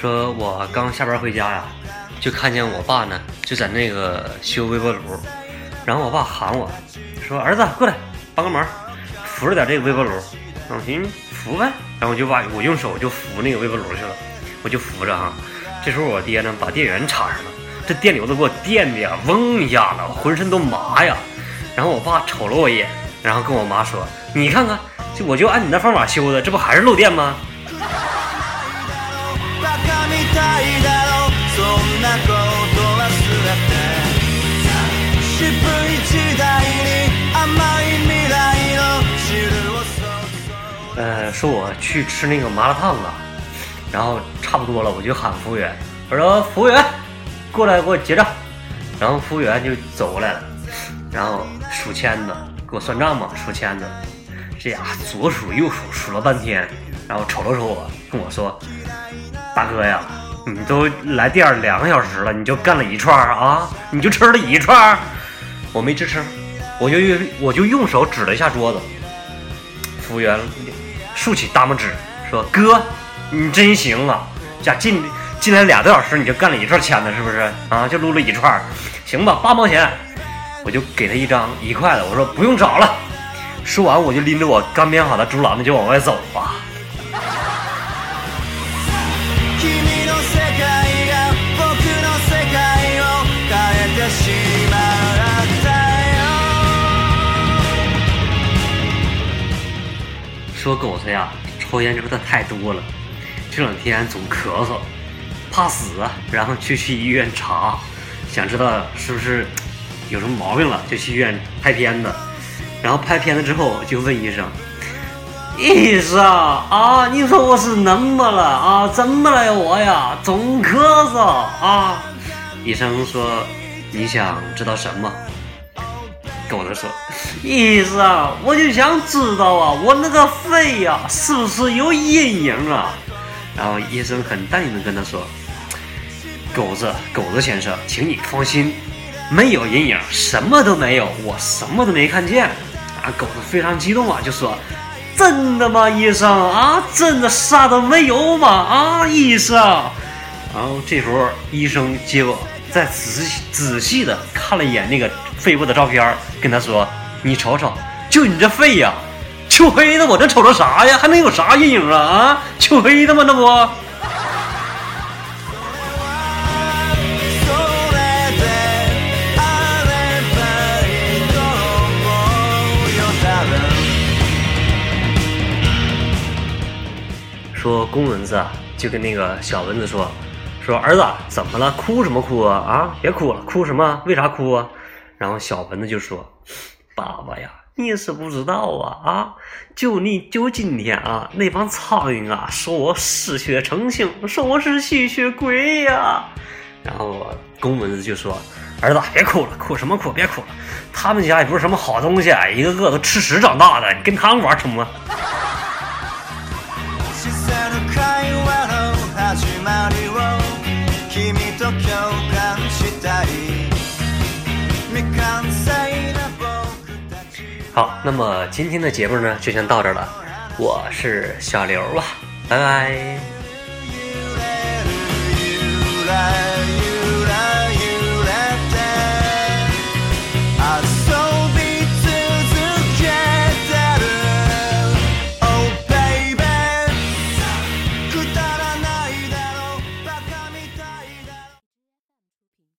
说我刚下班回家呀，就看见我爸呢，就在那个修微波炉，然后我爸喊我说：“儿子，过来帮个忙，扶着点这个微波炉。”我行，扶呗。然后我就把我用手就扶那个微波炉去了，我就扶着哈。这时候我爹呢，把电源插上了，这电流子给我电的呀，嗡一下子，浑身都麻呀。然后我爸瞅了我一眼，然后跟我妈说：“你看看，就我就按你那方法修的，这不还是漏电吗？”呃，说我去吃那个麻辣烫啊，然后差不多了，我就喊服务员，我说服务员过来给我结账，然后服务员就走过来了，然后数签子给我算账嘛，数签子，这家左数右数数了半天，然后瞅了瞅我，跟我说，大哥呀，你都来店两个小时了，你就干了一串啊，你就吃了一串，我没吱声，我就用我就用手指了一下桌子，服务员。竖起大拇指说：“哥，你真行啊！家进进来俩多小时，你就干了一串签子，是不是啊？就撸了一串，行吧？八毛钱，我就给他一张一块的。我说不用找了。说完，我就拎着我刚编好的竹篮子就往外走啊。说狗子呀，抽烟抽的太多了，这两天总咳嗽，怕死啊，然后就去医院查，想知道是不是有什么毛病了，就去医院拍片子，然后拍片子之后就问医生：“医生啊，你说我是怎么了啊？怎么了呀我呀？总咳嗽啊？”医生说：“你想知道什么？”狗子说：“医生，我就想知道啊，我那个肺呀，是不是有阴影啊？”然后医生很淡定的跟他说：“狗子，狗子先生，请你放心，没有阴影，什么都没有，我什么都没看见。”啊，狗子非常激动啊，就说：“真的吗，医生啊？真的啥都没有吗？啊，医生？”然后这时候医生结果再仔细仔细的看了一眼那个。肺部的照片，跟他说：“你瞅瞅，就你这肺呀，黢黑的，我这瞅着啥呀？还能有啥阴影啊？啊，黢黑的吗？那不？”说公蚊子啊就跟那个小蚊子说：“说儿子怎么了？哭什么哭啊？啊，别哭了，哭什么？为啥哭啊？”然后小蚊子就说：“爸爸呀，你是不知道啊啊！就你就今天啊，那帮苍蝇啊，说我嗜血成性，说我是吸血鬼呀。”然后公蚊子就说：“儿子，别哭了，哭什么哭？别哭了，他们家也不是什么好东西，一个个都吃屎长大的，你跟他们玩什么？”好，那么今天的节目呢，就先到这了。我是小刘啊，拜拜。